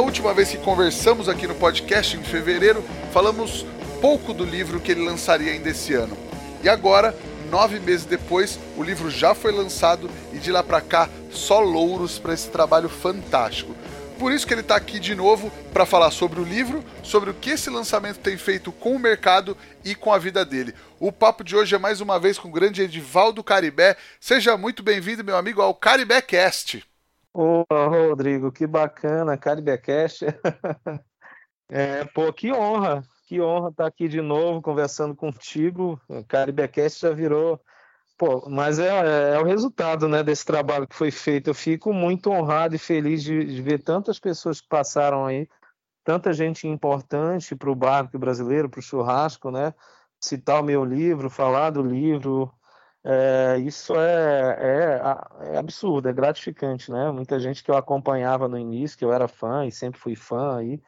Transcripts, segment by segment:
Última vez que conversamos aqui no podcast, em fevereiro, falamos pouco do livro que ele lançaria ainda esse ano. E agora, nove meses depois, o livro já foi lançado e de lá para cá, só louros para esse trabalho fantástico. Por isso que ele está aqui de novo para falar sobre o livro, sobre o que esse lançamento tem feito com o mercado e com a vida dele. O papo de hoje é mais uma vez com o grande Edivaldo Caribé. Seja muito bem-vindo, meu amigo, ao Caribé Cast. Ô, Rodrigo, que bacana, Caribecast. é, pô, que honra, que honra estar aqui de novo conversando contigo. O Caribecast já virou. Pô, mas é, é, o resultado né, desse trabalho que foi feito. Eu fico muito honrado e feliz de, de ver tantas pessoas que passaram aí, tanta gente importante para o barco brasileiro, para o churrasco, né? Citar o meu livro, falar do livro, é, isso é, é, é, absurdo, é gratificante, né? Muita gente que eu acompanhava no início, que eu era fã e sempre fui fã aí,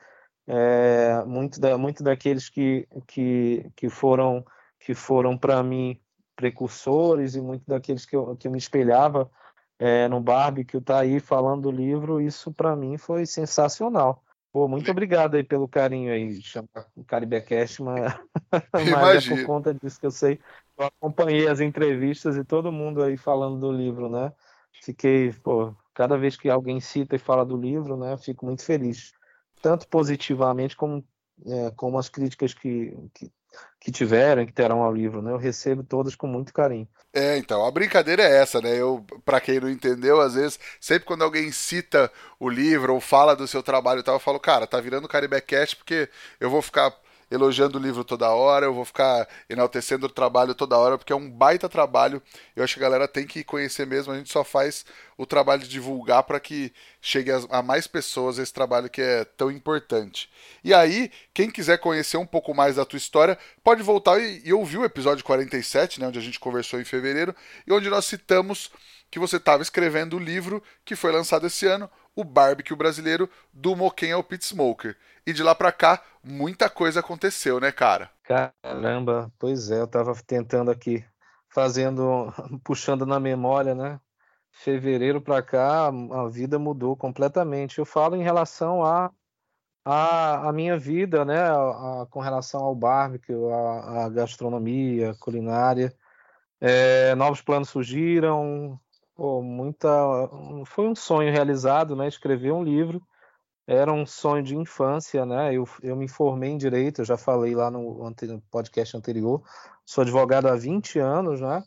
é, muito, da, muito daqueles que, que, que foram que foram para mim precursores e muito daqueles que eu, que eu me espelhava é, no Barbie que está aí falando do livro, isso para mim foi sensacional. Pô, muito obrigado aí pelo carinho aí, chama o Caribecast, mas, mas é por conta disso que eu sei. Eu acompanhei as entrevistas e todo mundo aí falando do livro, né? Fiquei, pô, cada vez que alguém cita e fala do livro, né, fico muito feliz. Tanto positivamente como, é, como as críticas que, que, que tiveram, que terão ao livro, né? Eu recebo todas com muito carinho. É, então, a brincadeira é essa, né? Eu, para quem não entendeu, às vezes, sempre quando alguém cita o livro ou fala do seu trabalho e tal, eu falo, cara, tá virando Caribe porque eu vou ficar elogiando o livro toda hora, eu vou ficar enaltecendo o trabalho toda hora, porque é um baita trabalho. Eu acho que a galera tem que conhecer mesmo. A gente só faz o trabalho de divulgar para que chegue a, mais pessoas esse trabalho que é tão importante. E aí, quem quiser conhecer um pouco mais da tua história, pode voltar e, e ouvir o episódio 47, né, onde a gente conversou em fevereiro, e onde nós citamos que você estava escrevendo o livro que foi lançado esse ano, o barbecue brasileiro do Moquém ao Pit Smoker. E de lá para cá, muita coisa aconteceu, né, cara? Caramba, pois é, eu tava tentando aqui, fazendo, puxando na memória, né? Fevereiro para cá, a vida mudou completamente. Eu falo em relação a a, a minha vida, né, a, a, com relação ao barbecue, a gastronomia, culinária. É, novos planos surgiram, pô, muita, foi um sonho realizado, né, escrever um livro era um sonho de infância, né? Eu, eu me formei em direito, eu já falei lá no, podcast anterior, sou advogado há 20 anos, né?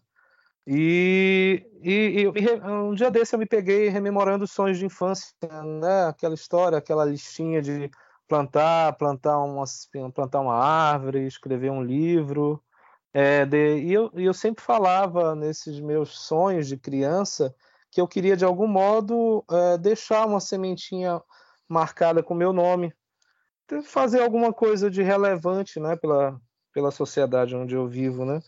E, e, e, um dia desse eu me peguei rememorando os sonhos de infância, né? Aquela história, aquela listinha de plantar, plantar uma, plantar uma árvore, escrever um livro. É, de, e, eu, eu sempre falava nesses meus sonhos de criança que eu queria de algum modo é, deixar uma sementinha marcada com meu nome, fazer alguma coisa de relevante, né, pela, pela sociedade onde eu vivo, né?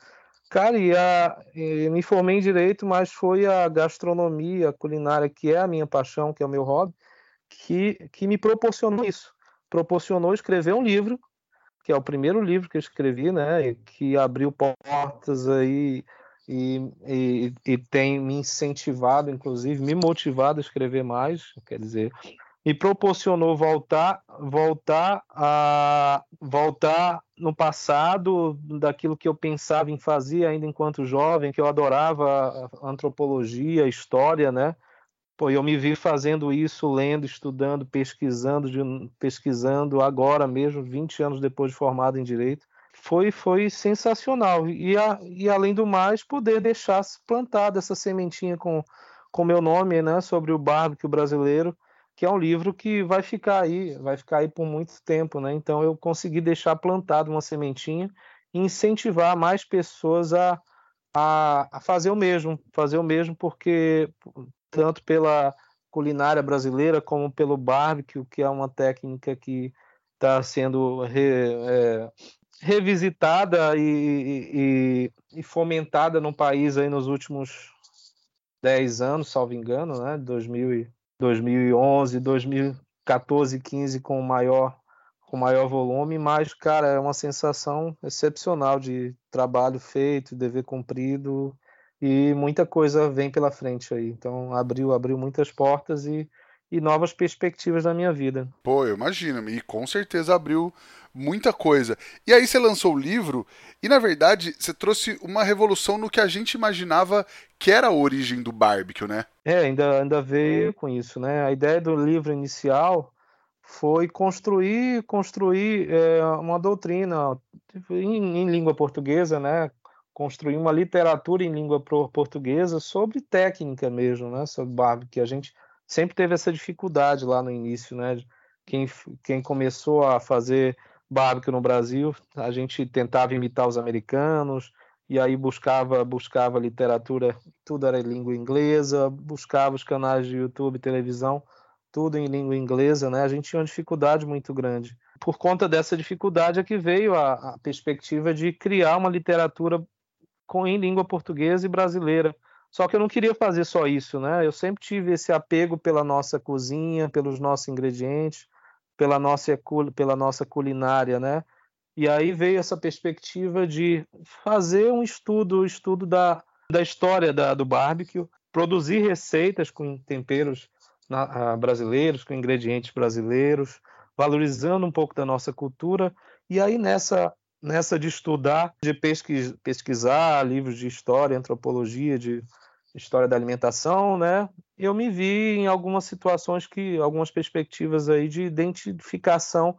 Cara, e, a, e me formei em direito, mas foi a gastronomia, a culinária, que é a minha paixão, que é o meu hobby, que, que me proporcionou isso. Proporcionou escrever um livro, que é o primeiro livro que eu escrevi, né? Que abriu portas aí e, e, e tem me incentivado, inclusive, me motivado a escrever mais. Quer dizer, me proporcionou voltar voltar a voltar no passado daquilo que eu pensava em fazer ainda enquanto jovem que eu adorava antropologia história né Pô, eu me vi fazendo isso lendo estudando pesquisando pesquisando agora mesmo 20 anos depois de formado em direito foi foi sensacional e, a, e além do mais poder deixar plantada essa sementinha com com meu nome né sobre o bárbaro brasileiro que é um livro que vai ficar aí, vai ficar aí por muito tempo, né? Então eu consegui deixar plantado uma sementinha e incentivar mais pessoas a, a fazer o mesmo, fazer o mesmo porque tanto pela culinária brasileira, como pelo barbecue, que é uma técnica que está sendo re, é, revisitada e, e, e, fomentada no país aí nos últimos 10 anos, salvo engano, né? 2000, 2011, 2014, 15 com maior com maior volume, mas cara, é uma sensação excepcional de trabalho feito, dever cumprido e muita coisa vem pela frente aí. Então abriu, abriu muitas portas e, e novas perspectivas na minha vida. Pô, eu imagino, e com certeza abriu muita coisa. E aí você lançou o livro e na verdade você trouxe uma revolução no que a gente imaginava que era a origem do barbecue, né? É, ainda, ainda veio com isso, né? A ideia do livro inicial foi construir construir é, uma doutrina tipo, em, em, língua portuguesa, né? Construir uma literatura em língua portuguesa sobre técnica mesmo, né? Sobre barbecue, que a gente sempre teve essa dificuldade lá no início, né? Quem, quem começou a fazer barbecue no Brasil, a gente tentava imitar os americanos e aí buscava buscava literatura, tudo era em língua inglesa, buscava os canais de YouTube, televisão, tudo em língua inglesa, né? A gente tinha uma dificuldade muito grande. Por conta dessa dificuldade é que veio a, a perspectiva de criar uma literatura com, em língua portuguesa e brasileira. Só que eu não queria fazer só isso, né? Eu sempre tive esse apego pela nossa cozinha, pelos nossos ingredientes, pela nossa, pela nossa culinária, né? E aí veio essa perspectiva de fazer um estudo, estudo da, da história da, do barbecue, produzir receitas com temperos na, brasileiros, com ingredientes brasileiros, valorizando um pouco da nossa cultura. E aí nessa nessa de estudar, de pesquis, pesquisar livros de história, antropologia, de história da alimentação, né? Eu me vi em algumas situações que, algumas perspectivas aí de identificação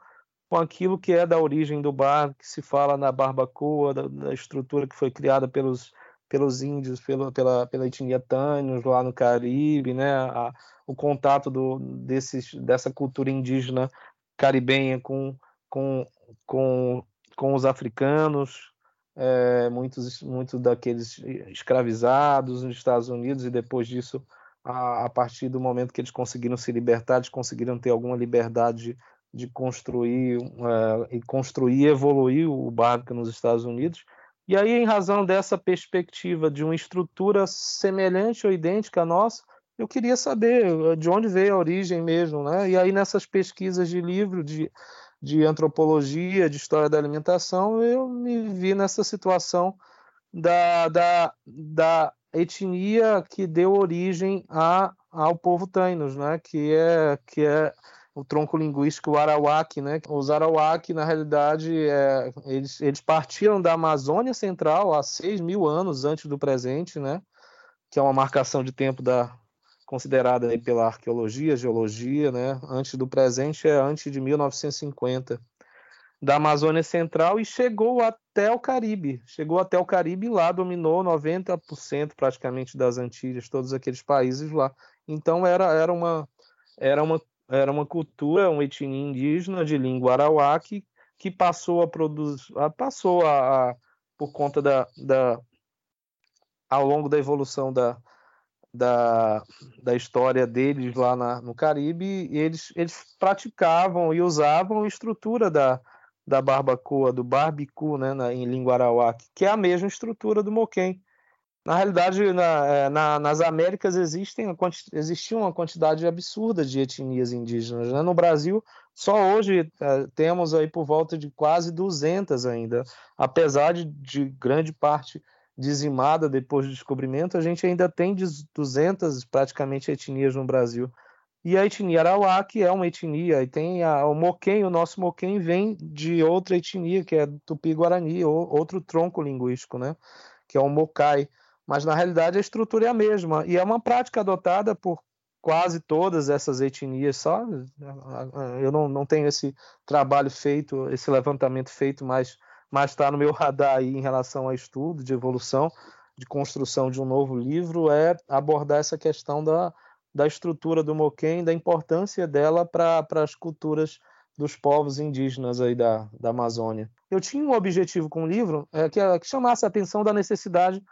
com aquilo que é da origem do bar, que se fala na barbacoa, da, da estrutura que foi criada pelos pelos índios, pela, pela, pela etnia Tânios lá no Caribe, né? A, o contato do, desses, dessa cultura indígena caribenha com, com, com com os africanos, é, muitos, muitos daqueles escravizados nos Estados Unidos, e depois disso, a, a, partir do momento que eles conseguiram se libertar, eles conseguiram ter alguma liberdade de, construir é, e construir evoluir o barco nos Estados Unidos. E aí, em razão dessa perspectiva de uma estrutura semelhante ou idêntica à nossa, eu queria saber de onde veio a origem mesmo, né? E aí nessas pesquisas de livro, de de antropologia, de história da alimentação, eu me vi nessa situação da, da, da etnia que deu origem a, ao povo Tainos, né? que, é, que é o tronco linguístico Arawak. Né? Os Arawak, na realidade, é, eles, eles partiram da Amazônia Central há 6 mil anos antes do presente, né? que é uma marcação de tempo da, considerada pela arqueologia, geologia, né, antes do presente é antes de 1950, da Amazônia Central e chegou até o Caribe. Chegou até o Caribe e lá dominou 90% praticamente das Antilhas, todos aqueles países lá. Então era, era uma era uma era uma cultura, uma etnia indígena de língua arawak que passou a produzir, passou a, a por conta da, da ao longo da evolução da, da, da história deles lá na, no Caribe, eles, eles praticavam e usavam a estrutura da, da barbacoa, do barbicu, né, na, em língua arawak, que é a mesma estrutura do moquém. Na realidade, na, é, na, nas Américas existem, existia uma quantidade absurda de etnias indígenas. Né? No Brasil, só hoje é, temos aí por volta de quase 200 ainda, apesar de, de grande parte dizimada depois do descobrimento, a gente ainda tem 200 praticamente etnias no Brasil. E a etnia Arawak é uma etnia, e tem a, o Moquém, o nosso Moquém vem de outra etnia, que é Tupi-Guarani, ou, outro tronco linguístico, né? que é o Mocai. Mas na realidade a estrutura é a mesma, e é uma prática adotada por quase todas essas etnias, só eu não, não tenho esse trabalho feito, esse levantamento feito mais mas está no meu radar aí em relação a estudo de evolução, de construção de um novo livro, é abordar essa questão da, da estrutura do Moquém, da importância dela para as culturas dos povos indígenas aí da, da Amazônia. Eu tinha um objetivo com o livro é, que, que chamasse a atenção da necessidade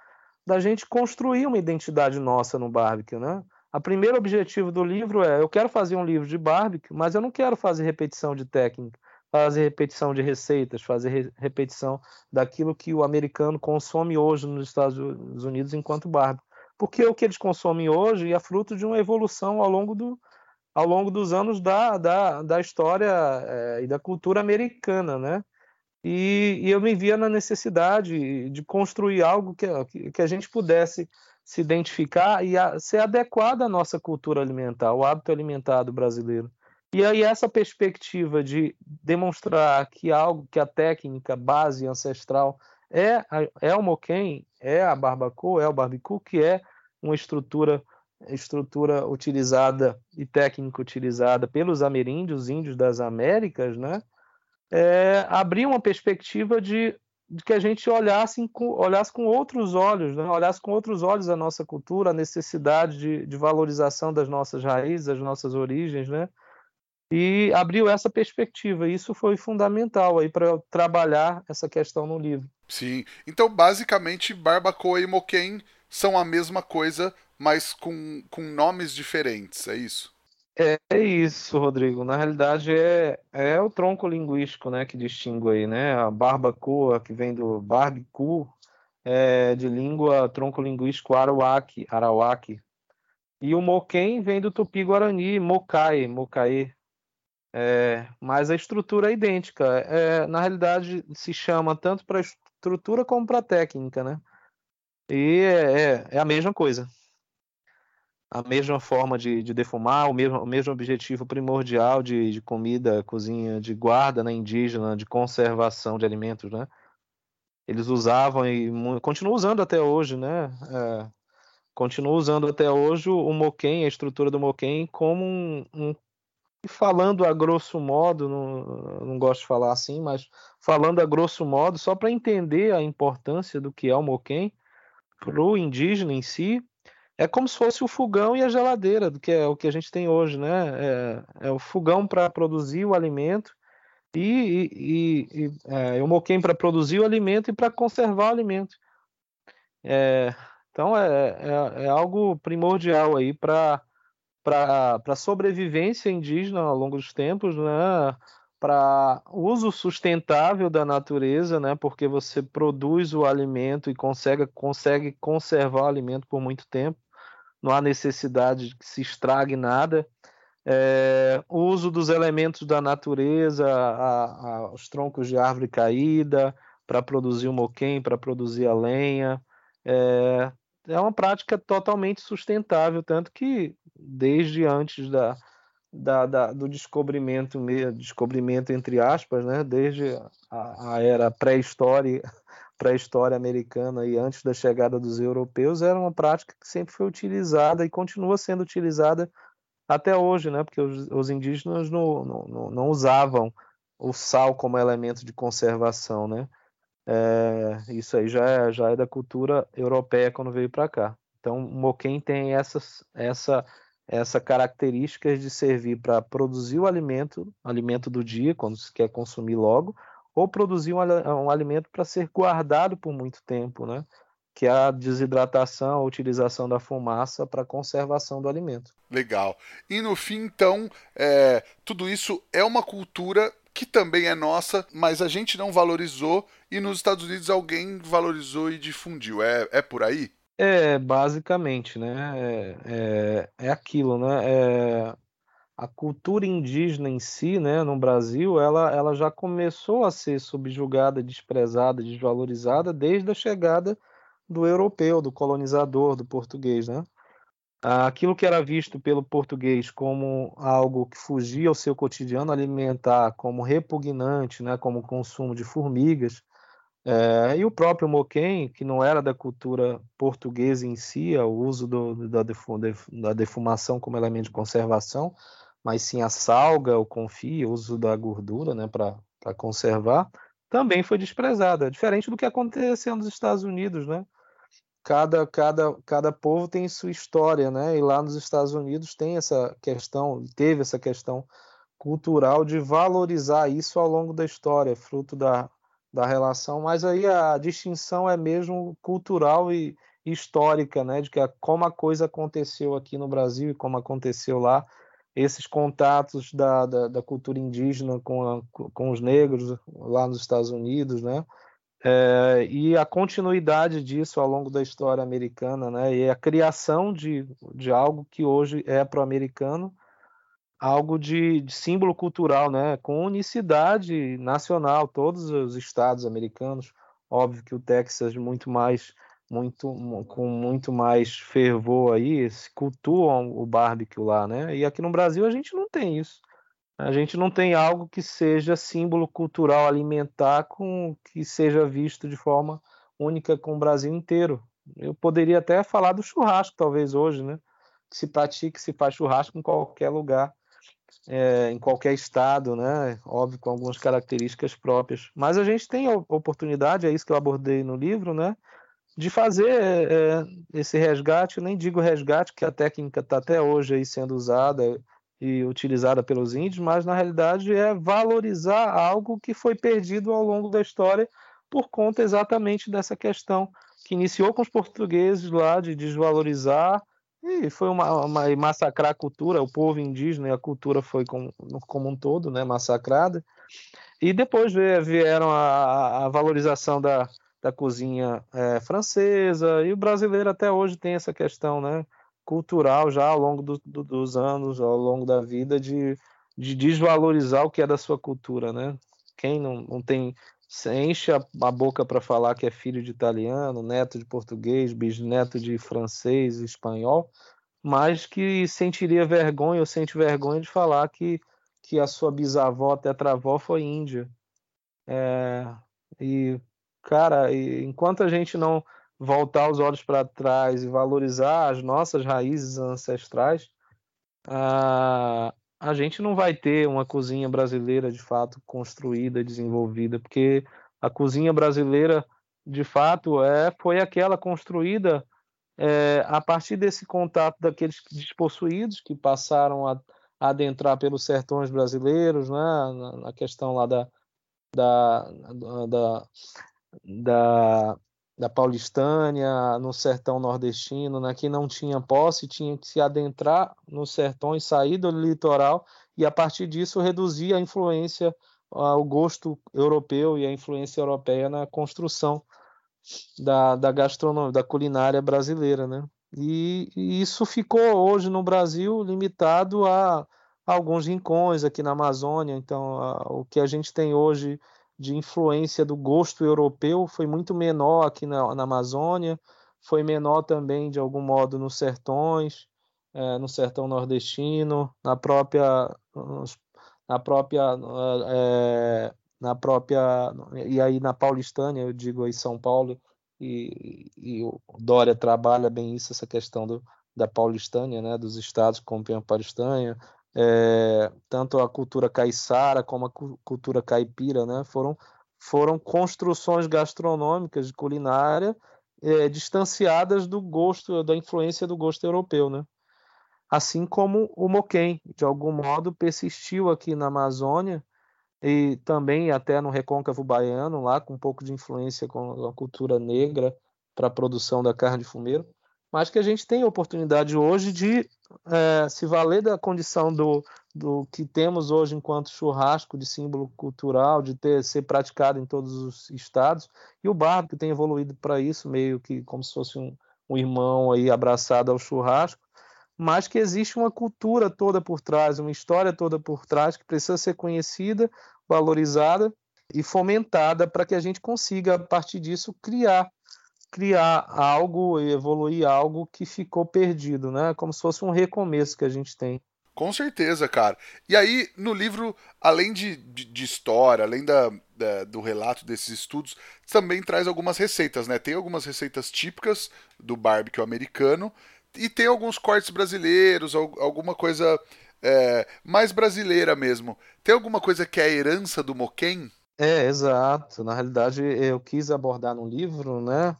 da gente construir uma identidade nossa no barbecue, né? A primeiro objetivo do livro é: eu quero fazer um livro de barbecue, mas eu não quero fazer repetição de técnica, fazer repetição de receitas, fazer re repetição daquilo que o americano consome hoje nos Estados Unidos enquanto barbecue. Porque o que eles consomem hoje é fruto de uma evolução ao longo, do, ao longo dos anos da, da, da história é, e da cultura americana, né? E, e, eu me via na necessidade de construir algo que, que a gente pudesse se identificar e a, ser adequado à nossa cultura alimentar, ao hábito alimentar do brasileiro. E aí essa perspectiva de demonstrar que algo, que a técnica base ancestral é, é o moquém, é a barbacoa, é o barbecue, que é uma estrutura estrutura utilizada e técnica utilizada pelos ameríndios, índios das Américas, né? É, abrir uma perspectiva de de que a gente olhasse com, olhasse com outros olhos, né? olhasse com outros olhos a nossa cultura, a necessidade de, de valorização das nossas raízes, das nossas origens, né? E abriu essa perspectiva. Isso foi fundamental aí para trabalhar essa questão no livro. Sim. Então, basicamente, barbacoa e moquém são a mesma coisa, mas com, com nomes diferentes, é isso? É isso, Rodrigo. Na realidade, é, é o tronco linguístico, né, que distingue aí, né? A barbacoa, que vem do barbicu, é de língua tronco linguístico arawak, arawak. E o moquém vem do tupi-guarani, mocai, mocaê. É, mas a estrutura é idêntica. É, na realidade, se chama tanto para estrutura como para técnica, né? E é, é, é a mesma coisa a mesma forma de, de defumar, o mesmo, o mesmo objetivo primordial de, de comida, cozinha, de guarda né, indígena, de conservação de alimentos, né? Eles usavam e continuam usando até hoje, né? É, continuam usando até hoje o moquém, a estrutura do moquém, como um, um falando a grosso modo, não, não gosto de falar assim, mas falando a grosso modo, só para entender a importância do que é o moquém para o indígena em si, é como se fosse o fogão e a geladeira, do que é o que a gente tem hoje, né? É, é o fogão para produzir o alimento e, e, e é, o moquém para produzir o alimento e para conservar o alimento. É, então é, é, é, algo primordial aí para para a sobrevivência indígena ao longo dos tempos, né? para uso sustentável da natureza, né? Porque você produz o alimento e consegue, consegue conservar o alimento por muito tempo não há necessidade de que se estrague nada. É, o uso dos elementos da natureza, a, a, os troncos de árvore caída para produzir o moquém, para produzir a lenha. É, é uma prática totalmente sustentável, tanto que desde antes da, da, da, do descobrimento, descobrimento entre aspas, né, desde a, a era pré-história pré-história americana e antes da chegada dos europeus era uma prática que sempre foi utilizada e continua sendo utilizada até hoje, né? Porque os, os indígenas não, não, não, usavam o sal como elemento de conservação, né? É, isso aí já é, já é da cultura europeia quando veio para cá. Então, o moquém tem essas, essa, essa característica de servir para produzir o alimento, alimento do dia, quando se quer consumir logo, ou produzir um, um alimento para ser guardado por muito tempo, né? que é a desidratação, a utilização da fumaça para conservação do alimento. Legal. E no fim, então, é, tudo isso é uma cultura que também é nossa, mas a gente não valorizou e nos Estados Unidos alguém valorizou e difundiu. É, é por aí? É, basicamente, né? É, é, é aquilo, né? É, a cultura indígena em si, né, no Brasil, ela, ela já começou a ser subjugada, desprezada, desvalorizada desde a chegada do europeu, do colonizador, do português, né? Aquilo que era visto pelo português como algo que fugia ao seu cotidiano alimentar, como repugnante, né, como consumo de formigas, é, e o próprio moquém, que não era da cultura portuguesa em si, o uso do, da, da defumação como elemento de conservação, mas sim a salga, o confio, o uso da gordura né, para conservar, também foi desprezada, diferente do que aconteceu nos Estados Unidos, né? Cada, cada, cada povo tem sua história, né? E lá nos Estados Unidos tem essa questão, teve essa questão cultural de valorizar isso ao longo da história, fruto da, da relação, mas aí a distinção é mesmo cultural e, histórica, né, de que a, como a coisa aconteceu aqui no Brasil e como aconteceu lá, esses contatos da, da, da cultura indígena com, a, com os negros lá nos Estados Unidos, né, é, e a continuidade disso ao longo da história americana, né, e a criação de, de algo que hoje é pro-americano, algo de, de, símbolo cultural, né, com unicidade nacional, todos os estados americanos, óbvio que o Texas muito mais muito com muito mais fervor aí, cultuam o barbecue lá, né? E aqui no Brasil a gente não tem isso. A gente não tem algo que seja símbolo cultural alimentar com que seja visto de forma única com o Brasil inteiro. Eu poderia até falar do churrasco, talvez hoje, né? Que se pratique, se faz churrasco em qualquer lugar, é, em qualquer estado, né? Óbvio, com algumas características próprias. Mas a gente tem a oportunidade, é isso que eu abordei no livro, né? de fazer é, esse resgate, eu nem digo resgate, que a técnica está até hoje aí sendo usada e utilizada pelos índios, mas na realidade é valorizar algo que foi perdido ao longo da história por conta exatamente dessa questão que iniciou com os portugueses lá de desvalorizar e foi uma, uma massacrar a cultura, o povo indígena e a cultura foi como, como um todo, né, massacrada. E depois vieram a, a valorização da, da cozinha é, francesa, e o brasileiro até hoje tem essa questão né, cultural já ao longo do, do, dos anos, ao longo da vida, de, de desvalorizar o que é da sua cultura. Né? Quem não, não tem enche a, a boca para falar que é filho de italiano, neto de português, bisneto de francês, espanhol, mas que sentiria vergonha ou sente vergonha de falar que, que a sua bisavó, tetravó foi índia. É, e cara, enquanto a gente não voltar os olhos para trás e valorizar as nossas raízes ancestrais, a, a gente não vai ter uma cozinha brasileira de fato construída, desenvolvida, porque a cozinha brasileira de fato é foi aquela construída é, a partir desse contato daqueles despossuídos que passaram a, a adentrar pelos sertões brasileiros, né, na, na questão lá da, da, da, da, da Paulistânia, no sertão nordestino, né, que não tinha posse, tinha que se adentrar no sertão e sair do litoral, e a partir disso reduzir a influência, o gosto europeu e a influência europeia na construção da, da gastronomia, da culinária brasileira, né? E, e, isso ficou hoje no Brasil limitado a, a alguns rincões aqui na Amazônia. Então, a, o que a gente tem hoje de influência do gosto europeu foi muito menor aqui na, na Amazônia, foi menor também, de algum modo, nos sertões, é, no sertão nordestino, na própria. Na própria é, na própria e aí na Paulistânia eu digo aí São Paulo e, e o Dória trabalha bem isso essa questão do, da Paulistânia né dos estados como a Paulistânia é, tanto a cultura caiçara como a cultura caipira, né, foram, foram construções gastronômicas de culinária é, distanciadas do gosto, da influência do gosto europeu, né? Assim como o moquém, de algum modo, persistiu aqui na Amazônia e também até no recôncavo baiano, lá com um pouco de influência com a cultura negra para a produção da carne de fumeiro mas que a gente tem a oportunidade hoje de é, se valer da condição do, do que temos hoje enquanto churrasco de símbolo cultural, de ter ser praticado em todos os estados, e o barco que tem evoluído para isso, meio que como se fosse um, um irmão aí abraçado ao churrasco, mas que existe uma cultura toda por trás, uma história toda por trás que precisa ser conhecida, valorizada e fomentada para que a gente consiga, a partir disso, criar criar algo e evoluir algo que ficou perdido, né? Como se fosse um recomeço que a gente tem. Com certeza, cara. E aí, no livro, além de, de, de história, além da, da, do relato desses estudos, também traz algumas receitas, né? Tem algumas receitas típicas do barbecue americano e tem alguns cortes brasileiros, alguma coisa é, mais brasileira mesmo. Tem alguma coisa que é a herança do Moquém? É, exato. Na realidade, eu quis abordar no livro, né?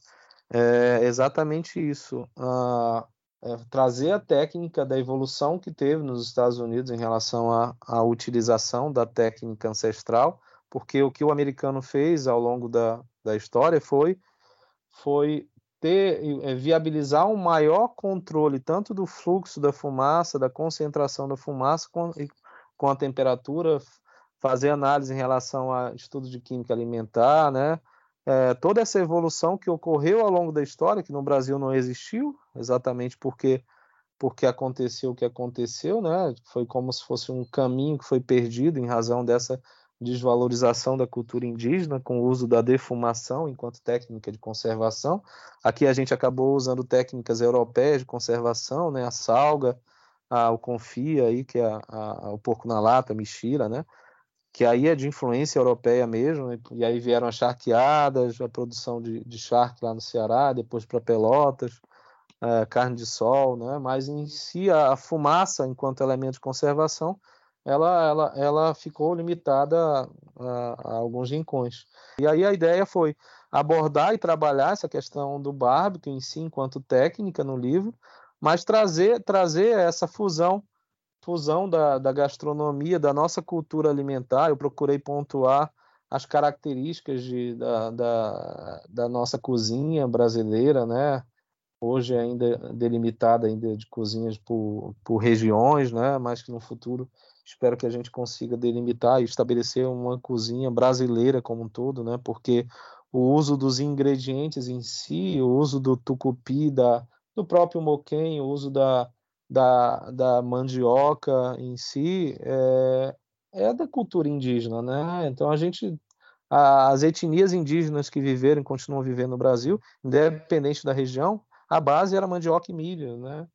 É exatamente isso. Ah, é trazer a técnica da evolução que teve nos Estados Unidos em relação à, à utilização da técnica ancestral, porque o que o americano fez ao longo da, da história foi, foi ter é, viabilizar um maior controle tanto do fluxo da fumaça, da concentração da fumaça com, com a temperatura, fazer análise em relação a estudos de química alimentar, né? É, toda essa evolução que ocorreu ao longo da história, que no Brasil não existiu, exatamente porque porque aconteceu o que aconteceu, né? Foi como se fosse um caminho que foi perdido em razão dessa desvalorização da cultura indígena com o uso da defumação enquanto técnica de conservação. Aqui a gente acabou usando técnicas europeias de conservação, né? A salga, a, o confia aí que é a, a, o porco na lata, a mexira, né? Que aí é de influência europeia mesmo. E aí vieram as charqueadas, a produção de, de charque lá no Ceará, depois para Pelotas é, carne de sol, né? mas em si a fumaça, enquanto elemento de conservação, ela, ela, ela ficou limitada a, a, alguns rincões. E aí a ideia foi abordar e trabalhar essa questão do bárbaro em si, enquanto técnica no livro, mas trazer, trazer essa fusão fusão da, da gastronomia, da nossa cultura alimentar. Eu procurei pontuar as características de, da, da, da nossa cozinha brasileira, né? hoje ainda delimitada ainda de cozinhas por, por regiões, né? mas que no futuro espero que a gente consiga delimitar e estabelecer uma cozinha brasileira como um todo, né? porque o uso dos ingredientes em si, o uso do tucupi, da, do próprio moquém, o uso da, da, da mandioca em si, é, é da cultura indígena, né? Então a gente as etnias indígenas que viveram e continuam vivendo no Brasil, independente da região, a base era mandioca e milho, né?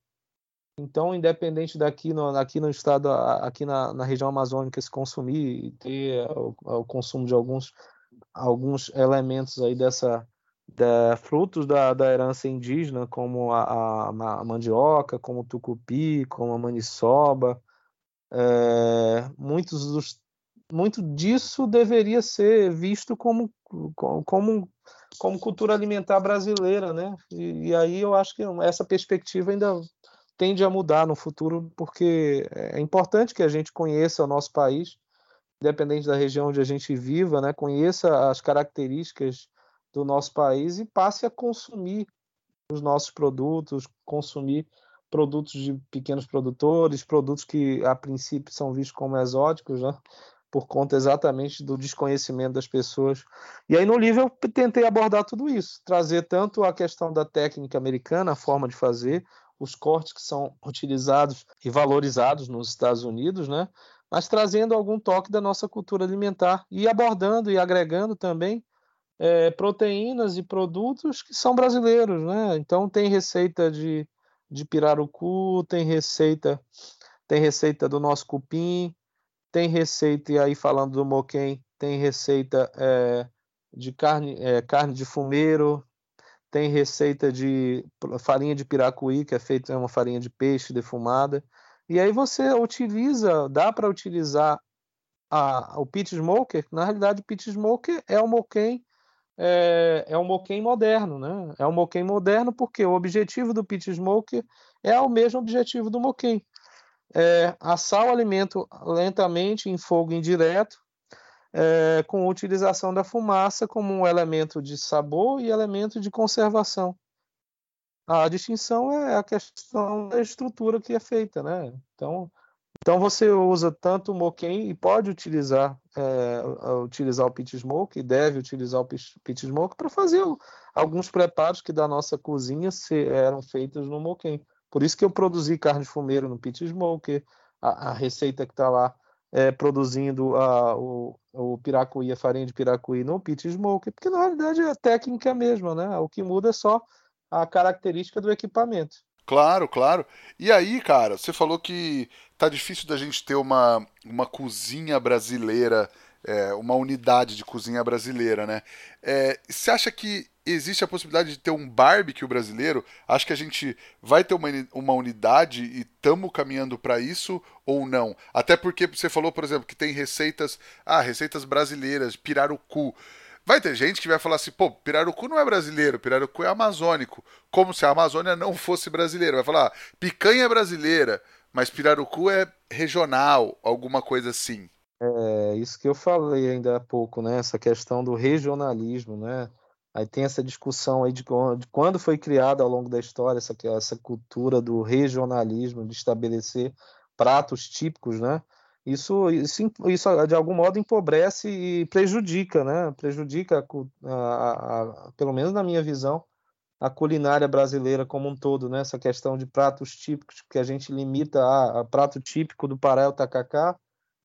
Então, independente daqui no, aqui no estado, aqui na, na região amazônica se consumir e ter o, o, consumo de alguns, alguns elementos aí dessa da, frutos da, da herança indígena, como a, a, a, mandioca, como o tucupi, como a maniçoba, é, muitos dos, muito disso deveria ser visto como, como como cultura alimentar brasileira, né? E, e, aí eu acho que essa perspectiva ainda tende a mudar no futuro, porque é importante que a gente conheça o nosso país, independente da região onde a gente viva, né? Conheça as características do nosso país e passe a consumir os nossos produtos, consumir produtos de pequenos produtores, produtos que a princípio são vistos como exóticos, né? por conta exatamente do desconhecimento das pessoas. E aí no livro eu tentei abordar tudo isso, trazer tanto a questão da técnica americana, a forma de fazer, os cortes que são utilizados e valorizados nos Estados Unidos, né? Mas trazendo algum toque da nossa cultura alimentar e abordando e agregando também é, proteínas e produtos que são brasileiros, né? Então tem receita de, de pirarucu, tem receita tem receita do nosso cupim, tem receita, e aí falando do moquém, tem receita é, de carne, é, carne de fumeiro, tem receita de farinha de piracuí, que é feita é uma farinha de peixe defumada. E aí você utiliza, dá para utilizar a, o pit smoker. Na realidade, o pit smoker é o moquém é, é um moquém moderno, né? É um moquém moderno porque o objetivo do pit smoker é o mesmo objetivo do moquém é, assar o alimento lentamente em fogo indireto, é, com utilização da fumaça como um elemento de sabor e elemento de conservação. A distinção é a questão da estrutura que é feita, né? Então, então você usa tanto o moquém e pode utilizar, é, utilizar o pit smoke e deve utilizar o pit smoke para fazer alguns preparos que da nossa cozinha se, eram feitos no moquém. Por isso que eu produzi carne de fumeiro no pit smoker, a, a receita que está lá é, produzindo a, o, o piracuí, a farinha de piracuí no pit smoker, porque na realidade a técnica é a mesma, né? O que muda é só a característica do equipamento. Claro, claro. E aí, cara, você falou que tá difícil da gente ter uma, uma cozinha brasileira, é, uma unidade de cozinha brasileira, né? É, você acha que existe a possibilidade de ter um barbecue brasileiro. Acho que a gente vai ter uma, uma unidade e estamos caminhando para isso ou não. Até porque você falou, por exemplo, que tem receitas, ah, receitas brasileiras, pirarucu. Vai ter gente que vai falar assim, pô, pirarucu não é brasileiro, pirarucu é amazônico. Como se a Amazônia não fosse brasileira. Vai falar, ah, picanha é brasileira, mas pirarucu é regional, alguma coisa assim. É, isso que eu falei ainda há pouco, né? Essa questão do regionalismo, né? Aí tem essa discussão aí de, de quando foi criada ao longo da história essa, essa cultura do regionalismo, de estabelecer pratos típicos, né? Isso, isso, isso de algum modo empobrece e prejudica, né? Prejudica, a, a, a, pelo menos na minha visão, a culinária brasileira como um todo, né? Essa questão de pratos típicos que a gente limita a, a prato típico do Pará é o tacacá,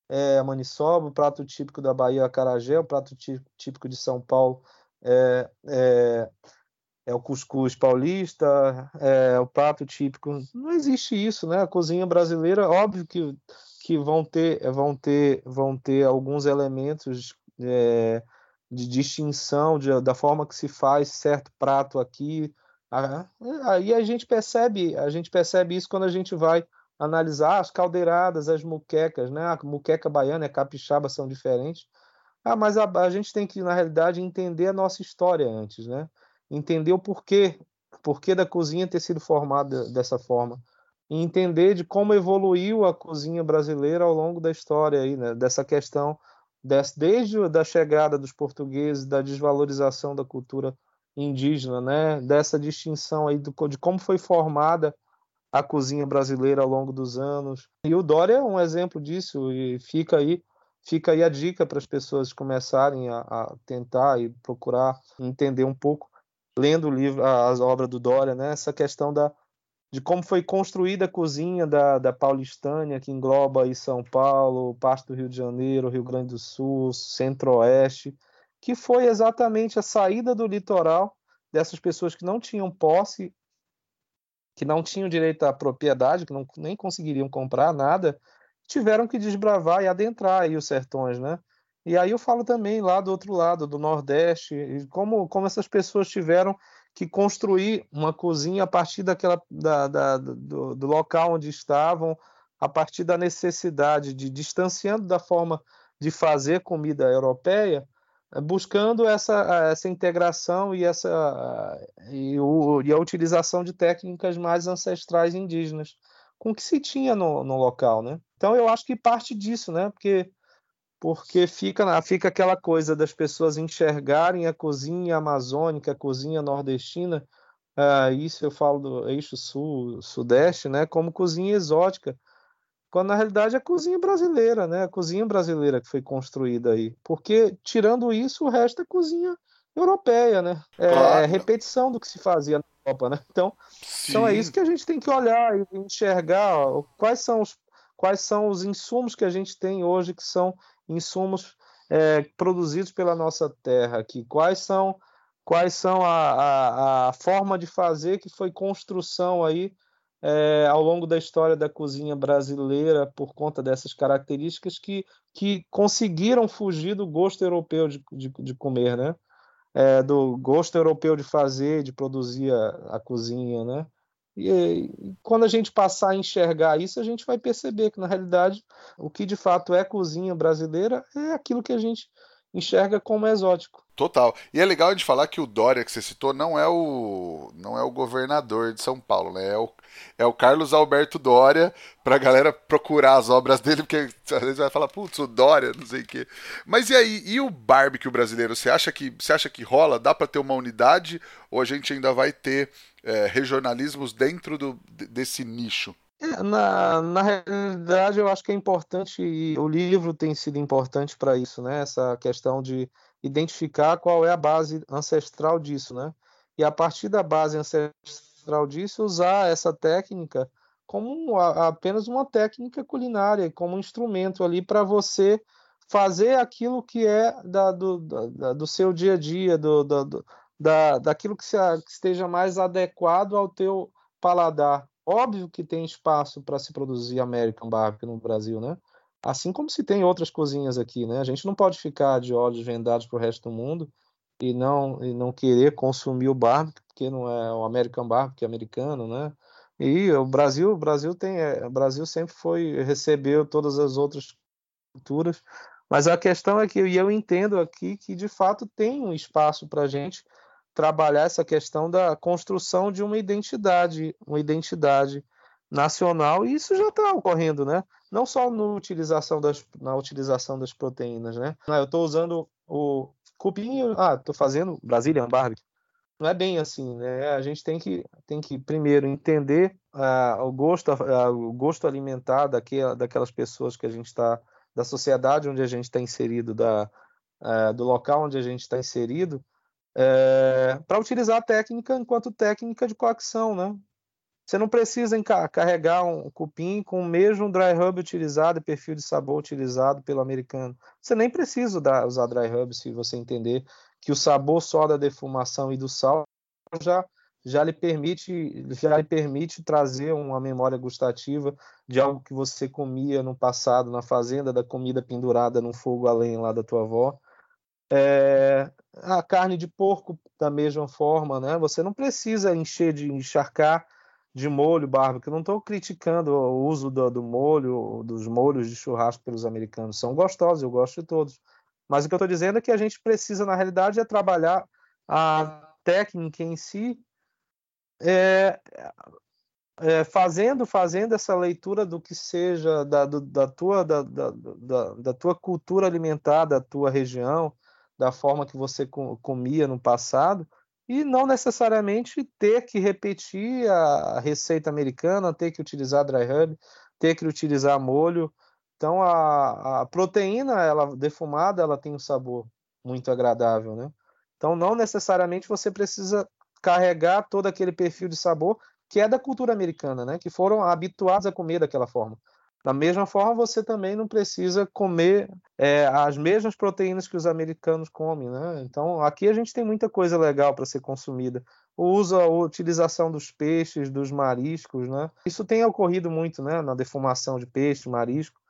é a maniçoba, o prato típico da Bahia é a carajé, o prato típico de São Paulo é, é, é o cuscuz paulista, é o prato típico. Não existe isso, né? A cozinha brasileira, óbvio que, que vão ter vão ter vão ter alguns elementos é, de distinção de, da forma que se faz certo prato aqui. Aí a gente percebe a gente percebe isso quando a gente vai analisar as caldeiradas, as muquecas, né? A muqueca baiana e a capixaba são diferentes. Ah, mas a, a, gente tem que, na realidade, entender a nossa história antes, né? Entender o porquê, porquê da cozinha ter sido formada dessa forma. E entender de como evoluiu a cozinha brasileira ao longo da história aí, né? Dessa questão, desse, desde a chegada dos portugueses, da desvalorização da cultura indígena, né? Dessa distinção aí do, de como foi formada a cozinha brasileira ao longo dos anos. E o Dória é um exemplo disso e fica aí fica aí a dica para as pessoas começarem a, a, tentar e procurar entender um pouco, lendo o livro, as obras do Dória, né? Essa questão da de como foi construída a cozinha da, da paulistânia, que engloba aí São Paulo, parte do Rio de Janeiro, Rio Grande do Sul, Centro-Oeste, que foi exatamente a saída do litoral dessas pessoas que não tinham posse que não tinham direito à propriedade, que não, nem conseguiriam comprar nada, tiveram que desbravar e adentrar aí os sertões, né? E aí eu falo também lá do outro lado, do Nordeste, como, como essas pessoas tiveram que construir uma cozinha a partir daquela da, da, do, do, local onde estavam, a partir da necessidade de distanciando da forma de fazer comida europeia, eh, buscando essa, essa integração e, essa, e, o, e a utilização de técnicas mais ancestrais indígenas, com o que se tinha no, no local, né? Então eu acho que parte disso, né? Porque porque fica, fica aquela coisa das pessoas enxergarem a cozinha amazônica, a cozinha nordestina, uh, isso eu falo do eixo sul, sudeste, né, como cozinha exótica, quando na realidade é a cozinha brasileira, né? A cozinha brasileira que foi construída aí. Porque, tirando isso, o resto é cozinha europeia, né? É, claro. é repetição do que se fazia na Europa, né? Então, então é isso que a gente tem que olhar e enxergar ó, quais são os quais são os insumos que a gente tem hoje que são insumos é, produzidos pela nossa terra aqui, quais são quais são a, a, a forma de fazer que foi construção aí é, ao longo da história da cozinha brasileira por conta dessas características que, que conseguiram fugir do gosto europeu de, de, de comer, né? É, do gosto europeu de fazer, de produzir a, a cozinha, né? E, quando a gente passar a enxergar isso, a gente vai perceber que, na realidade, o que de fato é cozinha brasileira é aquilo que a gente enxerga como exótico. Total. E é legal a gente falar que o Dória que você citou não é o não é o governador de São Paulo, né? É o, é o Carlos Alberto Dória, pra galera procurar as obras dele, porque às vezes vai falar, putz, o Dória, não sei o quê. Mas e aí, e o barbecue brasileiro? Você acha que você acha que rola? Dá para ter uma unidade ou a gente ainda vai ter é, regionalismos dentro do, desse nicho? É, na, na realidade, eu acho que é importante, e o livro tem sido importante para isso, né? Essa questão de identificar qual é a base ancestral disso, né? E a partir da base ancestral disso, usar essa técnica como apenas uma técnica culinária, como um instrumento ali para você fazer aquilo que é da, do, da, do seu dia a dia, do, do, da, daquilo que, se, que esteja mais adequado ao teu paladar. Óbvio que tem espaço para se produzir American Barbecue no Brasil, né? Assim como se tem outras cozinhas aqui, né? A gente não pode ficar de olhos vendados para o resto do mundo e não, e não querer consumir o barbecue, porque não é o American Barbecue americano, né? E o Brasil, o Brasil tem, é, o Brasil sempre foi recebeu todas as outras culturas, mas a questão é que e eu entendo aqui que de fato tem um espaço para gente trabalhar essa questão da construção de uma identidade, uma identidade nacional, e isso já está ocorrendo, né? Não só no utilização das, na utilização das proteínas, né? Eu estou usando o, cupim, ah, tô fazendo Brazilian Barbecue. Não é bem assim, né? A gente tem que, tem que primeiro entender uh, o, gosto, uh, o gosto alimentar daquela, daquelas pessoas que a gente está, da sociedade onde a gente está inserido, da, do local onde a gente está inserido, é, para utilizar a técnica enquanto técnica de coacção, né? Você não precisa carregar um cupim com o mesmo dry rub utilizado e perfil de sabor utilizado pelo americano. Você nem precisa usar dry rub se você entender que o sabor só da defumação e do sal já já lhe permite já lhe permite trazer uma memória gustativa de algo que você comia no passado na fazenda da comida pendurada no fogo além lá da tua avó é, a carne de porco da mesma forma, né? Você não precisa encher de encharcar de molho barbecue. Não estou criticando o uso do, do, molho, dos molhos de churrasco pelos americanos. São gostosos, eu gosto de todos. Mas o que eu estou dizendo é que a gente precisa, na realidade, é trabalhar a técnica em si, é, é, fazendo fazendo essa leitura do que seja da, do, da, tua, da, da, da, da tua cultura alimentar, da tua região, da forma que você comia no passado e não necessariamente ter que repetir a receita americana, ter que utilizar dry rub, ter que utilizar molho. Então a, a proteína, ela defumada, ela tem um sabor muito agradável, né? Então não necessariamente você precisa carregar todo aquele perfil de sabor que é da cultura americana, né? Que foram habituados a comer daquela forma. Da mesma forma, você também não precisa comer é, as mesmas proteínas que os americanos comem, né? Então, aqui a gente tem muita coisa legal para ser consumida. O uso, a utilização dos peixes, dos mariscos, né? Isso tem ocorrido muito, né? Na defumação de peixe, marisco.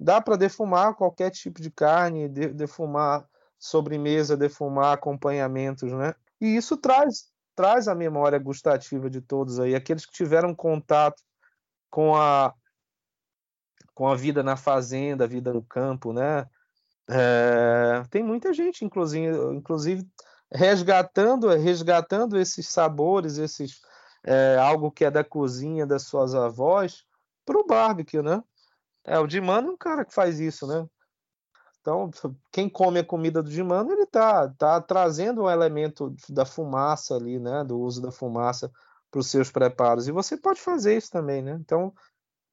Dá para defumar qualquer tipo de carne, de, defumar sobremesa, defumar acompanhamentos, né? E isso traz traz a memória gustativa de todos aí, aqueles que tiveram contato com a com a vida na fazenda, a vida no campo, né? É, tem muita gente, inclusive, inclusive resgatando, resgatando esses sabores, esses é, algo que é da cozinha das suas avós, para o barbecue, né? É o Dimano é um cara que faz isso, né? Então, quem come a comida do Dimano, ele tá, tá trazendo um elemento da fumaça ali, né? Do uso da fumaça para os seus preparos. E você pode fazer isso também, né? Então,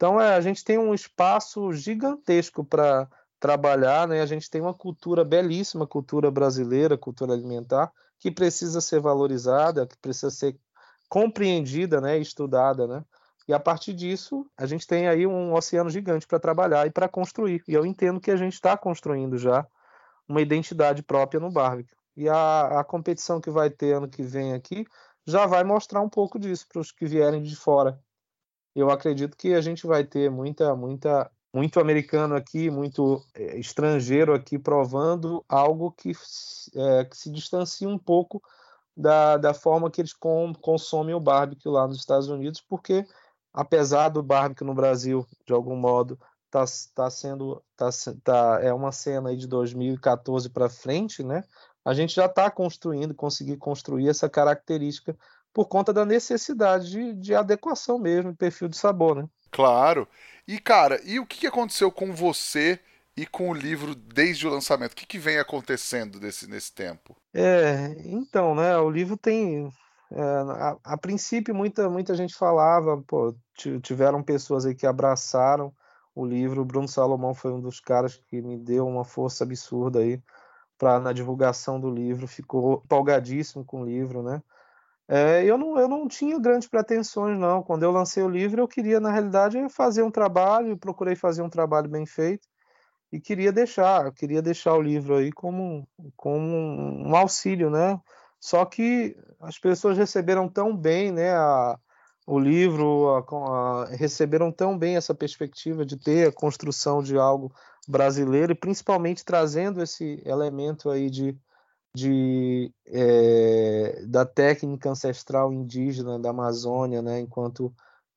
então, é, a gente tem um espaço gigantesco para trabalhar, né? A gente tem uma cultura belíssima, cultura brasileira, cultura alimentar, que precisa ser valorizada, que precisa ser compreendida, né? Estudada, né? E a partir disso, a gente tem aí um oceano gigante para trabalhar e para construir. E eu entendo que a gente está construindo já uma identidade própria no barbecue. E a, a competição que vai ter ano que vem aqui já vai mostrar um pouco disso para os que vierem de fora eu acredito que a gente vai ter muita, muita, muito americano aqui, muito é, estrangeiro aqui provando algo que, é, que se distancia um pouco da, da forma que eles com, consomem o barbecue lá nos Estados Unidos, porque apesar do barbecue no Brasil, de algum modo, tá, tá sendo tá, tá, é uma cena aí de 2014 para frente, né? A gente já está construindo, conseguir construir essa característica por conta da necessidade de, de adequação mesmo, perfil de sabor, né? Claro. E, cara, e o que aconteceu com você e com o livro desde o lançamento? O que, que vem acontecendo desse, nesse tempo? É, então, né, o livro tem... É, a, a, princípio, muita, muita gente falava, pô, tiveram pessoas aí que abraçaram o livro. O Bruno Salomão foi um dos caras que me deu uma força absurda aí pra, na divulgação do livro. Ficou empolgadíssimo com o livro, né? É, eu, não, eu não tinha grandes pretensões, não. Quando eu lancei o livro, eu queria, na realidade, fazer um trabalho, procurei fazer um trabalho bem feito e queria deixar, queria deixar o livro aí como, como um auxílio, né? Só que as pessoas receberam tão bem, né, a, o livro, a, a, receberam tão bem essa perspectiva de ter a construção de algo brasileiro e principalmente trazendo esse elemento aí de, de, é, da técnica ancestral indígena da Amazônia, né, enquanto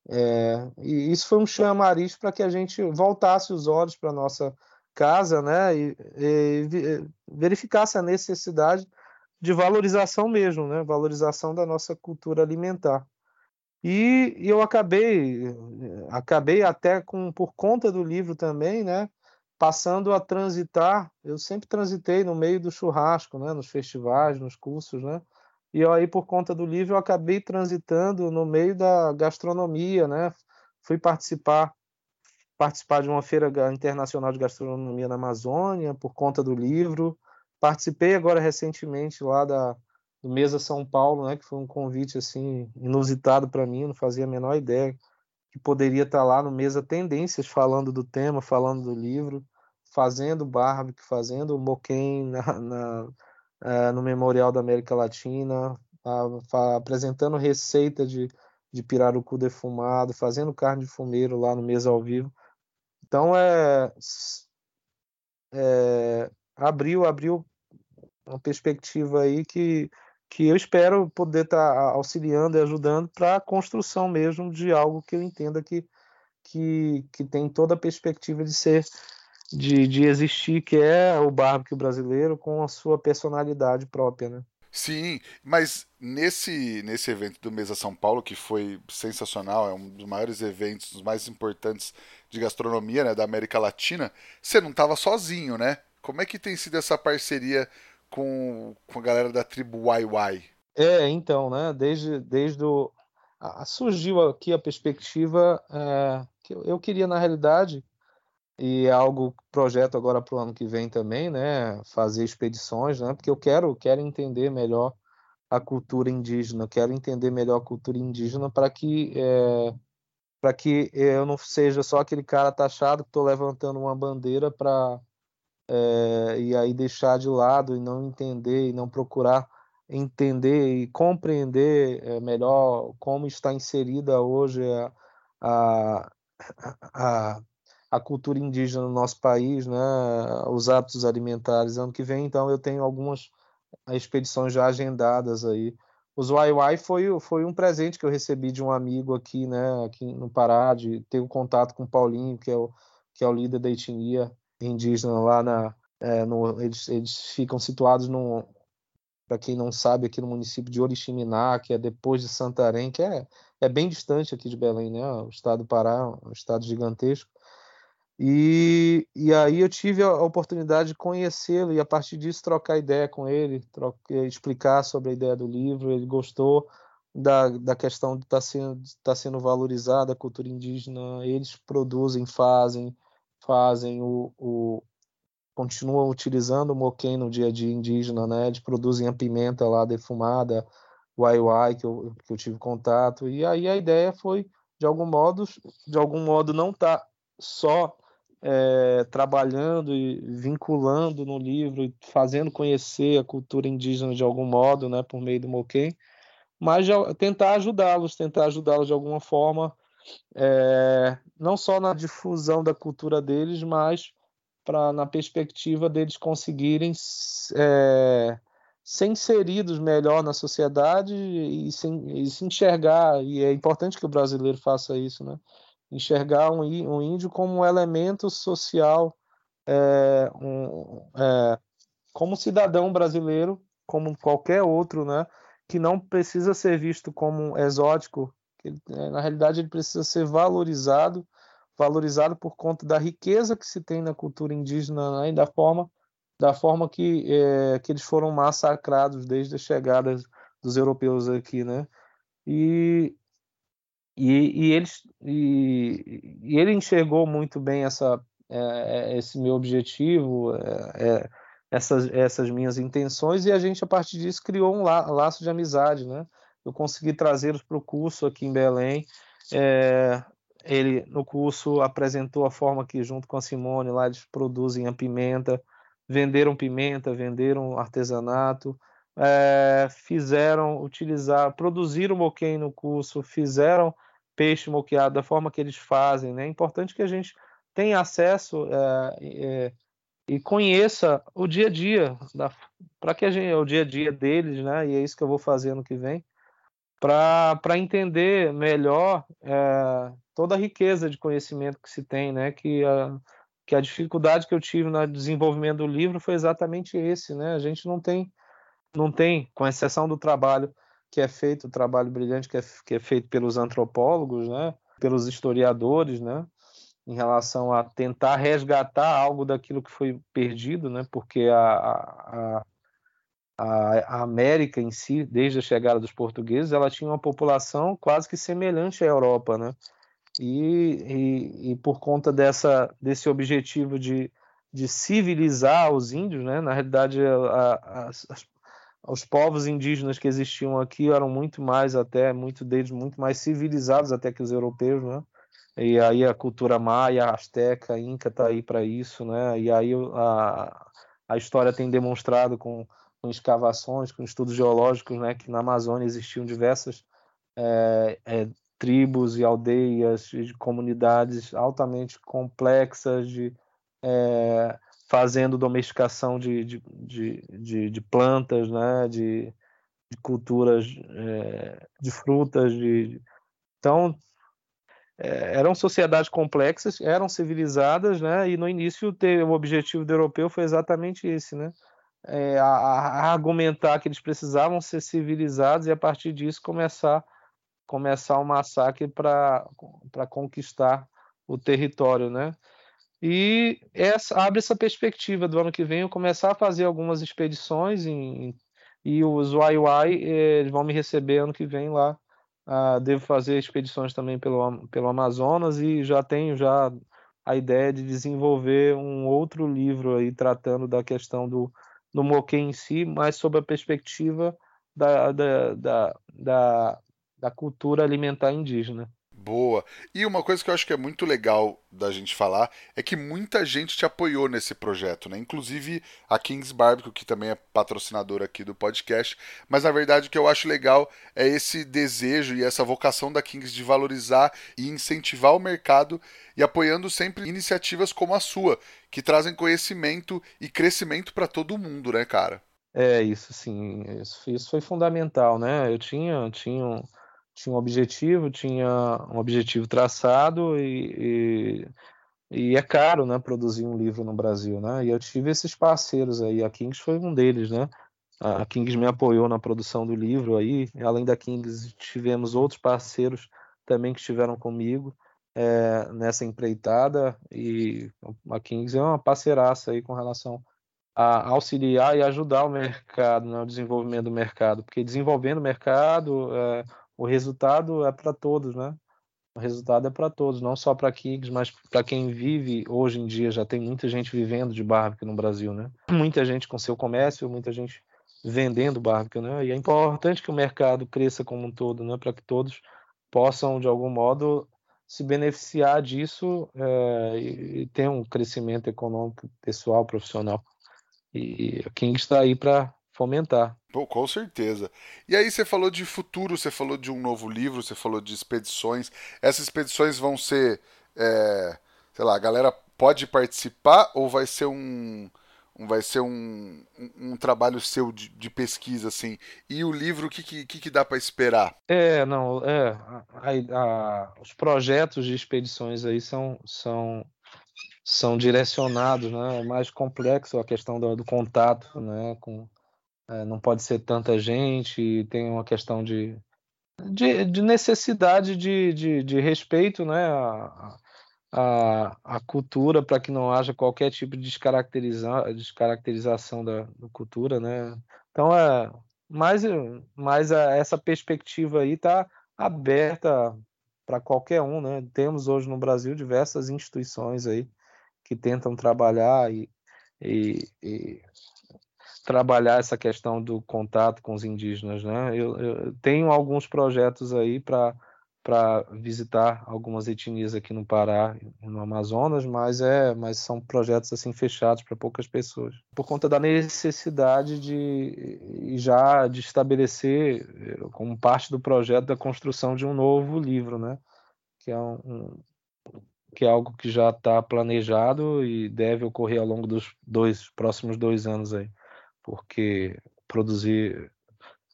é, e isso foi um chamariz para que a gente voltasse os olhos para nossa casa, né, e, e, verificasse a necessidade de valorização mesmo, né, valorização da nossa cultura alimentar. E, e eu acabei, acabei até com por conta do livro também, né, passando a transitar, eu sempre transitei no meio do churrasco, né, nos festivais, nos cursos, né, e aí por conta do livro eu acabei transitando no meio da gastronomia, né, fui participar participar de uma feira internacional de gastronomia na Amazônia por conta do livro, participei agora recentemente lá da do Mesa São Paulo, né, que foi um convite assim inusitado para mim, não fazia a menor ideia que poderia estar lá no Mesa Tendências falando do tema, falando do livro, fazendo barbecue, fazendo moquém na, na é, no Memorial da América Latina, a, apresentando receita de, de pirarucu defumado, fazendo carne de fumeiro lá no Mesa ao vivo. Então é, é abriu abriu uma perspectiva aí que que eu espero poder estar tá auxiliando e ajudando para a construção mesmo de algo que eu entenda que, que, que tem toda a perspectiva de ser de, de existir, que é o barbecue brasileiro com a sua personalidade própria, né? Sim, mas nesse, nesse evento do Mesa São Paulo, que foi sensacional, é um dos maiores eventos, dos mais importantes de gastronomia né, da América Latina, você não estava sozinho, né? Como é que tem sido essa parceria com, com a galera da tribo YY? É, então, né? Desde, desde o. surgiu aqui a perspectiva é, que eu queria, na realidade, e é algo projeto agora para o ano que vem também, né? Fazer expedições, né? Porque eu quero, quero entender melhor a cultura indígena, quero entender melhor a cultura indígena para que é, para que eu não seja só aquele cara taxado que estou levantando uma bandeira para é, e aí deixar de lado e não entender e não procurar entender e compreender é, melhor como está inserida hoje a, a, a, a, cultura indígena no nosso país, né, os hábitos alimentares. Ano que vem, então, eu tenho algumas expedições já agendadas aí. Os YY foi, foi um presente que eu recebi de um amigo aqui, né, aqui no Pará, de ter um contato com o Paulinho, que é o, que é o líder da etnia indígena lá na. É, no, eles, eles ficam situados no para quem não sabe, aqui no município de Oriximiná, que é depois de Santarém, que é, é bem distante aqui de Belém, né? O estado do Pará, um estado gigantesco. E, e aí eu tive a oportunidade de conhecê-lo e a partir disso trocar ideia com ele, trocar, explicar sobre a ideia do livro. Ele gostou da, da questão de estar tá sendo, tá sendo valorizada a cultura indígena. Eles produzem, fazem, fazem o, o continuam utilizando o moquém no dia a dia indígena, né? Eles produzem a pimenta lá defumada, o que eu, que eu tive contato. E aí a ideia foi de algum modo, de algum modo não tá só é, trabalhando e vinculando no livro e fazendo conhecer a cultura indígena de algum modo, né, por meio do moquém, mas tentar ajudá-los, tentar ajudá-los de alguma forma é, não só na difusão da cultura deles, mas para na perspectiva deles conseguirem é, ser inseridos melhor na sociedade e se, e se, enxergar, e é importante que o brasileiro faça isso, né? enxergar um, um índio como um elemento social, é, um, é, como cidadão brasileiro, como qualquer outro, né? que não precisa ser visto como exótico ele, é, na realidade, ele precisa ser valorizado, valorizado por conta da riqueza que se tem na cultura indígena né, e da forma, da forma que, é, que eles foram massacrados desde a chegada dos europeus aqui, né? E, e, e eles, e, e, ele enxergou muito bem essa, é, esse meu objetivo, é, é, essas, essas minhas intenções, e a gente, a partir disso, criou um laço de amizade, né? Eu consegui trazê-los para o curso aqui em Belém. É, ele no curso apresentou a forma que junto com a Simone lá eles produzem a pimenta, venderam pimenta, venderam artesanato, é, fizeram utilizar, produziram moquém no curso, fizeram peixe moqueado da forma que eles fazem, né? É importante que a gente tenha acesso é, é, e conheça o dia a dia, para que a gente o dia a dia deles, né? E é isso que eu vou fazer ano que vem para entender melhor é, toda a riqueza de conhecimento que se tem, né? Que a, que a dificuldade que eu tive no desenvolvimento do livro foi exatamente esse, né? A gente não tem, não tem, com exceção do trabalho que é feito, o trabalho brilhante que é, que é feito pelos antropólogos, né? Pelos historiadores, né? em relação a tentar resgatar algo daquilo que foi perdido, né? Porque a, a, a, América em si, desde a chegada dos portugueses, ela tinha uma população quase que semelhante à Europa, né? E, e, e por conta dessa, desse objetivo de, de civilizar os índios, né? Na realidade, a, os povos indígenas que existiam aqui eram muito mais até, muito deles muito mais civilizados até que os europeus, né? E aí a cultura maia, asteca, inca tá aí para isso, né? E aí a, a história tem demonstrado com, com escavações, com estudos geológicos, né, que na Amazônia existiam diversas é, é, tribos e aldeias, de comunidades altamente complexas de é, fazendo domesticação de, de, de, de, plantas, né, de, culturas é, de frutas, de então é, eram sociedades complexas, eram civilizadas, né? E no início o objetivo do europeu foi exatamente esse, né? É, a, a argumentar que eles precisavam ser civilizados e a partir disso começar começar o um massacre para conquistar o território, né? E essa, abre essa perspectiva do ano que vem eu começar a fazer algumas expedições em, e os YY eh, eles vão me receber ano que vem lá. Ah, devo fazer expedições também pelo, pelo Amazonas e já tenho já a ideia de desenvolver um outro livro aí tratando da questão do, do moquê em si, mas sob a perspectiva da, da, da, da, da cultura alimentar indígena. Boa. E uma coisa que eu acho que é muito legal da gente falar é que muita gente te apoiou nesse projeto, né? Inclusive a Kings Barbecue, que também é patrocinadora aqui do podcast. Mas na verdade o que eu acho legal é esse desejo e essa vocação da Kings de valorizar e incentivar o mercado e apoiando sempre iniciativas como a sua, que trazem conhecimento e crescimento para todo mundo, né, cara? É, isso sim, isso, isso foi fundamental, né? Eu tinha, tinha tinha um objetivo, tinha um objetivo traçado e, e, e, é caro, né, produzir um livro no Brasil, né? E eu tive esses parceiros aí, a Kings foi um deles, né? A Kings me apoiou na produção do livro aí, além da Kings tivemos outros parceiros também que estiveram comigo é, nessa empreitada e a Kings é uma parceiraça aí com relação a auxiliar e ajudar o mercado, né, o desenvolvimento do mercado, porque desenvolvendo o mercado, é, o resultado é para todos, né? O resultado é para todos, não só para Kings, mas para quem vive hoje em dia. Já tem muita gente vivendo de barbecue no Brasil, né? Muita gente com seu comércio, muita gente vendendo barbecue, né? E é importante que o mercado cresça como um todo, né? Para que todos possam, de algum modo, se beneficiar disso é, e ter um crescimento econômico, pessoal, profissional. E a King está aí para fomentar. Pô, com certeza. E aí você falou de futuro, você falou de um novo livro, você falou de expedições. Essas expedições vão ser, é, sei lá, a galera pode participar ou vai ser um, vai ser um, um, um trabalho seu de, de, pesquisa assim? E o livro, o que, que, que dá para esperar? É, não, é, a, a, os projetos de expedições aí são, são são direcionados, né? É mais complexo a questão do, do contato, né? Com, é, não pode ser tanta gente, tem uma questão de, de, de necessidade de, de, de, respeito né, à, à, à cultura para que não haja qualquer tipo de descaracteriza, descaracterização da, da cultura. Né? Então, é, mais, a, essa perspectiva aí está aberta para qualquer um. Né? Temos hoje no Brasil diversas instituições aí que tentam trabalhar e, e, e trabalhar essa questão do contato com os indígenas, né? Eu, eu tenho alguns projetos aí para para visitar algumas etnias aqui no Pará e no Amazonas, mas é, mas são projetos assim fechados para poucas pessoas, por conta da necessidade de já de estabelecer como parte do projeto da construção de um novo livro, né? Que é um, que é algo que já está planejado e deve ocorrer ao longo dos dois próximos dois anos aí porque produzir,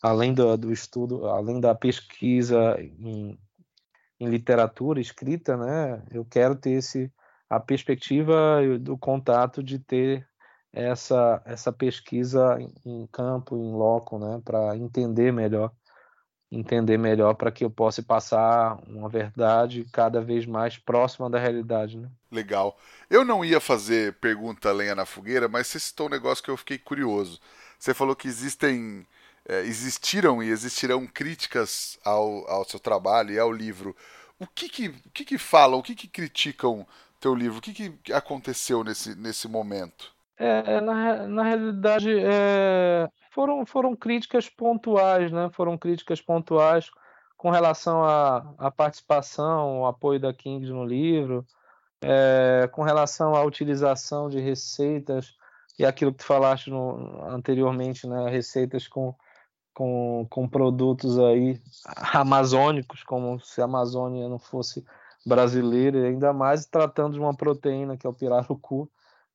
além do, do estudo, além da pesquisa em, em, literatura escrita, né, eu quero ter esse, a perspectiva do contato de ter essa, essa pesquisa em campo, em loco, né, para entender melhor entender melhor para que eu possa passar uma verdade cada vez mais próxima da realidade. Né? Legal. Eu não ia fazer pergunta lenha na fogueira, mas você citou um negócio que eu fiquei curioso. Você falou que existem, é, existiram e existirão críticas ao, ao seu trabalho e ao livro. O que que, o que, que falam, o que, que criticam teu livro? O que, que aconteceu nesse, nesse momento? É, na, na realidade, é, foram, foram críticas pontuais, né? Foram críticas pontuais com relação à, à participação, o apoio da Kings no livro, é, com relação à utilização de receitas e aquilo que tu falaste no, anteriormente, né? Receitas com, com, com produtos aí amazônicos, como se a Amazônia não fosse brasileira, e ainda mais tratando de uma proteína que é o pirarucu,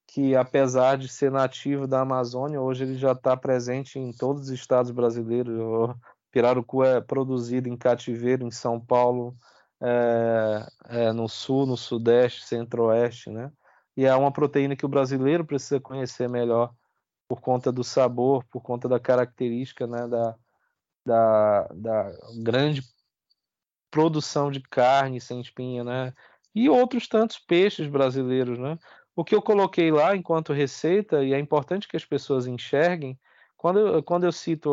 que apesar de ser nativo da Amazônia, hoje ele já está presente em todos os estados brasileiros. O pirarucu é produzido em cativeiro em São Paulo, é, é, no sul, no sudeste, centro-oeste, né? E é uma proteína que o brasileiro precisa conhecer melhor por conta do sabor, por conta da característica, né, da, da, da grande produção de carne sem espinha, né? E outros tantos peixes brasileiros, né? O que eu coloquei lá enquanto receita, e é importante que as pessoas enxerguem, quando eu, quando eu cito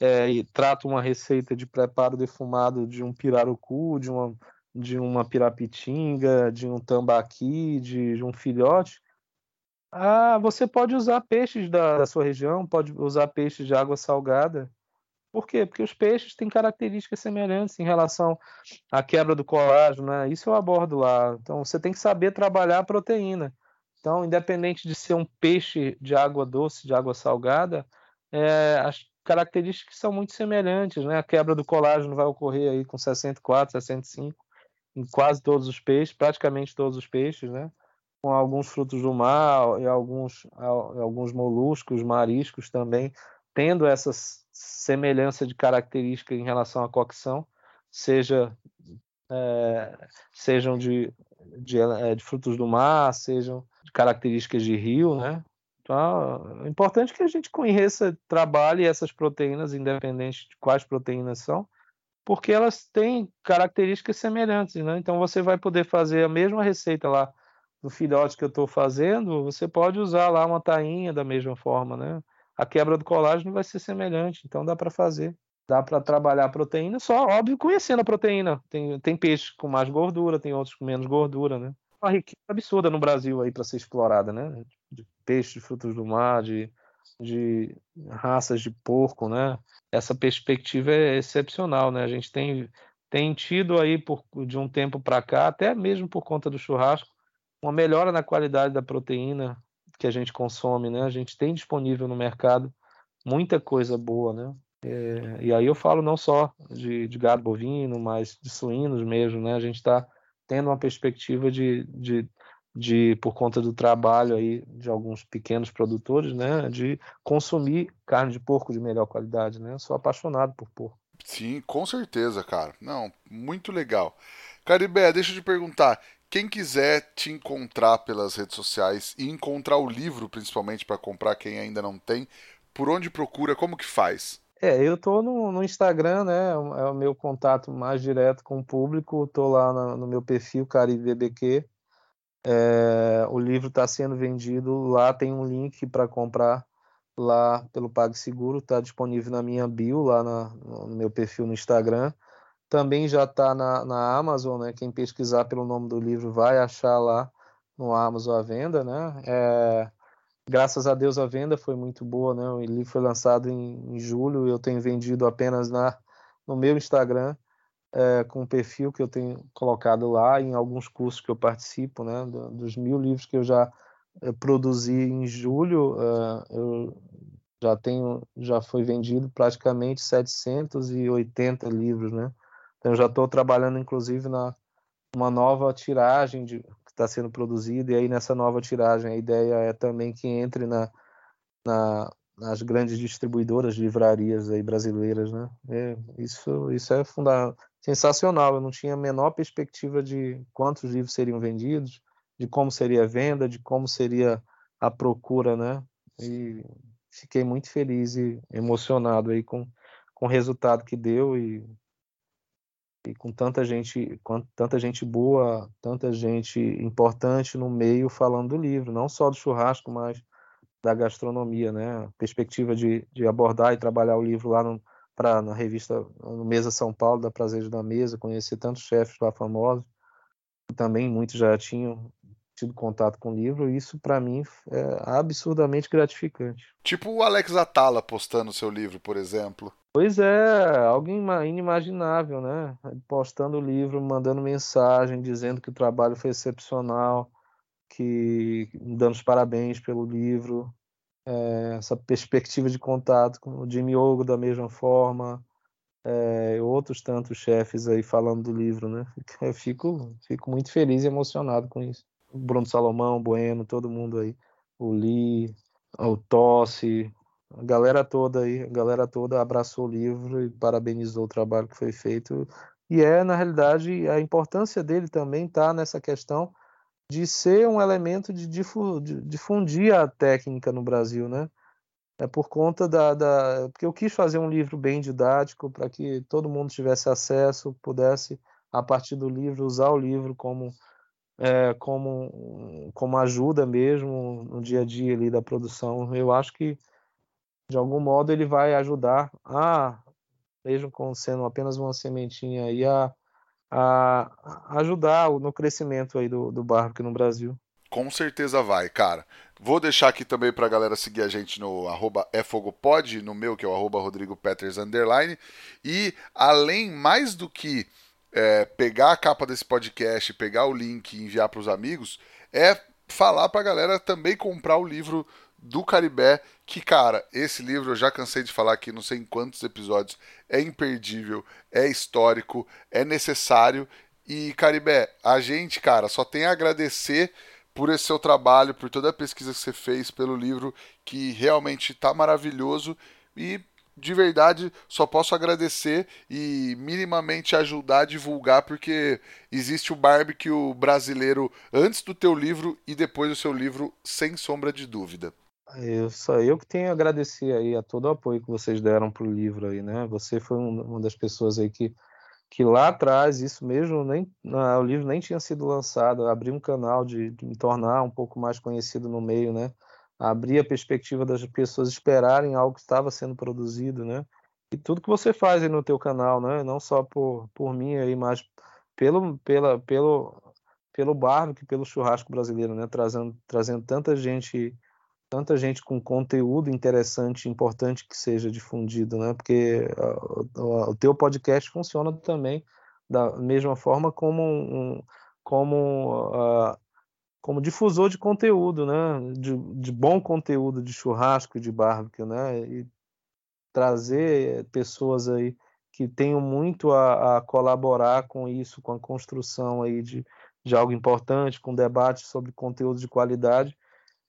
é, e trato uma receita de preparo defumado de um pirarucu, de uma, de uma pirapitinga, de um tambaqui, de, de um filhote, ah, você pode usar peixes da, da sua região, pode usar peixes de água salgada, por quê? Porque os peixes têm características semelhantes em relação à quebra do colágeno, né? Isso eu abordo lá. Então você tem que saber trabalhar a proteína. Então, independente de ser um peixe de água doce, de água salgada, é, as características são muito semelhantes, né? A quebra do colágeno vai ocorrer aí com 64, 65 em quase todos os peixes, praticamente todos os peixes, né? Com alguns frutos do mar e alguns, alguns moluscos, mariscos também, tendo essas semelhança de característica em relação à cocção, seja é, sejam de, de, é, de, frutos do mar, sejam de características de rio, né? Então, é importante que a gente conheça, trabalhe essas proteínas, independente de quais proteínas são, porque elas têm características semelhantes, né? Então você vai poder fazer a mesma receita lá do filhote que eu estou fazendo, você pode usar lá uma tainha da mesma forma, né? a quebra do colágeno vai ser semelhante, então dá para fazer. Dá para trabalhar a proteína, só óbvio conhecendo a proteína. Tem, tem peixes com mais gordura, tem outros com menos gordura, né? Uma riqueza absurda no Brasil aí para ser explorada, né? De peixe, de frutos do mar, de, de raças de porco, né? Essa perspectiva é excepcional, né? A gente tem, tem tido aí por, de um tempo para cá, até mesmo por conta do churrasco, uma melhora na qualidade da proteína, que a gente consome, né? A gente tem disponível no mercado muita coisa boa, né? É, e aí eu falo não só de, de, gado bovino, mas de suínos mesmo, né? A gente está tendo uma perspectiva de, de, de, por conta do trabalho aí de alguns pequenos produtores, né? De consumir carne de porco de melhor qualidade, né? Eu sou apaixonado por porco. Sim, com certeza, cara. Não, muito legal. Caribé, deixa eu te perguntar, quem quiser te encontrar pelas redes sociais e encontrar o livro, principalmente para comprar quem ainda não tem, por onde procura, como que faz? É, eu tô no, no, Instagram, né? É o meu contato mais direto com o público. Tô lá no, no meu perfil CaribeBQ. É, o livro está sendo vendido lá. Tem um link para comprar lá pelo PagSeguro. Está disponível na minha bio lá na, no meu perfil no Instagram também já está na, na Amazon, né? Quem pesquisar pelo nome do livro vai achar lá no Amazon a venda, né? É, graças a Deus a venda foi muito boa, né? Livro foi lançado em, em julho, eu tenho vendido apenas na no meu Instagram é, com o perfil que eu tenho colocado lá em alguns cursos que eu participo, né? dos mil livros que eu já eu produzi em julho, uh, eu já tenho já foi vendido praticamente 780 livros, né? Então, eu já estou trabalhando, inclusive, na uma nova tiragem de, que está sendo produzida, e aí nessa nova tiragem a ideia é também que entre na, na nas grandes distribuidoras livrarias aí brasileiras, né? É, isso, isso é funda sensacional. Eu não tinha a menor perspectiva de quantos livros seriam vendidos, de como seria a venda, de como seria a procura, né? E fiquei muito feliz e emocionado aí com, com o resultado que deu e e com tanta gente, com tanta gente boa, tanta gente importante no meio falando do livro, não só do churrasco, mas da gastronomia, né? A perspectiva de, de abordar e trabalhar o livro lá no, pra, na revista no Mesa São Paulo, da Prazeres da Mesa, conhecer tantos chefes lá famosos, também muitos já tinham tido contato com o livro, isso para mim é absurdamente gratificante. Tipo o Alex Atala postando seu livro, por exemplo. Pois é, algo inimaginável, né? Postando o livro, mandando mensagem, dizendo que o trabalho foi excepcional, que dando os parabéns pelo livro, é, essa perspectiva de contato com o Jimmy Ogo da mesma forma, é, outros tantos chefes aí falando do livro, né? Eu fico, fico muito feliz e emocionado com isso. Bruno Salomão, Bueno, todo mundo aí, o Lee, o Tosse, a galera toda aí, a galera toda abraçou o livro e parabenizou o trabalho que foi feito. E é, na realidade, a importância dele também está nessa questão de ser um elemento de difundir a técnica no Brasil, né? É por conta da, da... porque eu quis fazer um livro bem didático para que todo mundo tivesse acesso, pudesse a partir do livro usar o livro como é, como como ajuda mesmo no dia a dia ali da produção. Eu acho que de algum modo ele vai ajudar a mesmo sendo apenas uma sementinha aí a a ajudar no crescimento aí do, do barro aqui no Brasil. Com certeza vai, cara. Vou deixar aqui também pra galera seguir a gente no arroba efogopod, no meu, que é o arroba Rodrigo Peters underline. E além, mais do que é, pegar a capa desse podcast, pegar o link e enviar para os amigos, é falar pra galera também comprar o livro do Caribé, que, cara, esse livro eu já cansei de falar aqui, não sei em quantos episódios, é imperdível, é histórico, é necessário. E, Caribé, a gente, cara, só tem a agradecer por esse seu trabalho, por toda a pesquisa que você fez, pelo livro, que realmente está maravilhoso. E de verdade, só posso agradecer e minimamente ajudar a divulgar, porque existe o barbecue brasileiro antes do teu livro e depois do seu livro, sem sombra de dúvida. Eu só eu que tenho a agradecer aí a todo o apoio que vocês deram para o livro aí, né? Você foi uma das pessoas aí que, que lá atrás, isso mesmo, nem o livro nem tinha sido lançado, abri um canal de, de, me tornar um pouco mais conhecido no meio, né? Abrir a perspectiva das pessoas esperarem algo que estava sendo produzido, né? E tudo que você faz aí no teu canal, né? Não só por, por mim aí, mas pelo, pela, pelo, pelo barbecue, pelo churrasco brasileiro, né? Trazendo, trazendo tanta gente tanta gente com conteúdo interessante, importante que seja difundido, né? Porque o, o teu podcast funciona também da mesma forma como um, como uh, como difusor de conteúdo, né? De, de, bom conteúdo de churrasco, de barbecue, né? E trazer pessoas aí que tenham muito a, a colaborar com isso, com a construção aí de, de algo importante, com debate sobre conteúdo de qualidade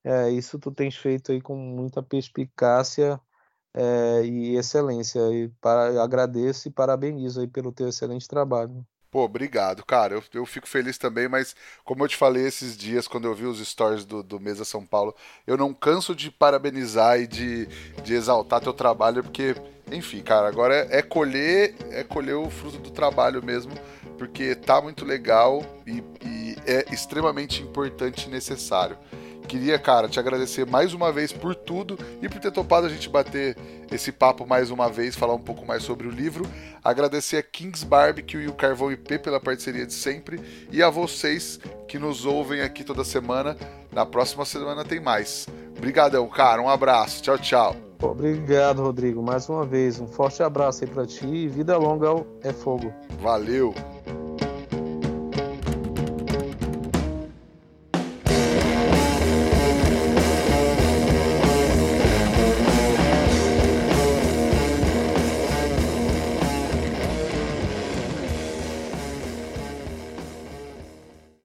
é, isso tu tens feito aí com muita perspicácia é, e excelência. E para, agradeço e parabenizo aí pelo teu excelente trabalho. Pô, obrigado, cara. Eu, eu fico feliz também, mas como eu te falei esses dias, quando eu vi os stories do, do Mesa São Paulo, eu não canso de parabenizar e de, de exaltar teu trabalho, porque, enfim, cara, agora é, é colher é colher o fruto do trabalho mesmo, porque tá muito legal e, e é extremamente importante e necessário. Queria, cara, te agradecer mais uma vez por tudo e por ter topado a gente bater esse papo mais uma vez, falar um pouco mais sobre o livro. Agradecer a Kings Barbecue e o Carvão IP pela parceria de sempre e a vocês que nos ouvem aqui toda semana. Na próxima semana tem mais. Obrigadão, cara. Um abraço. Tchau, tchau. Obrigado, Rodrigo. Mais uma vez, um forte abraço aí para ti e vida longa é fogo. Valeu.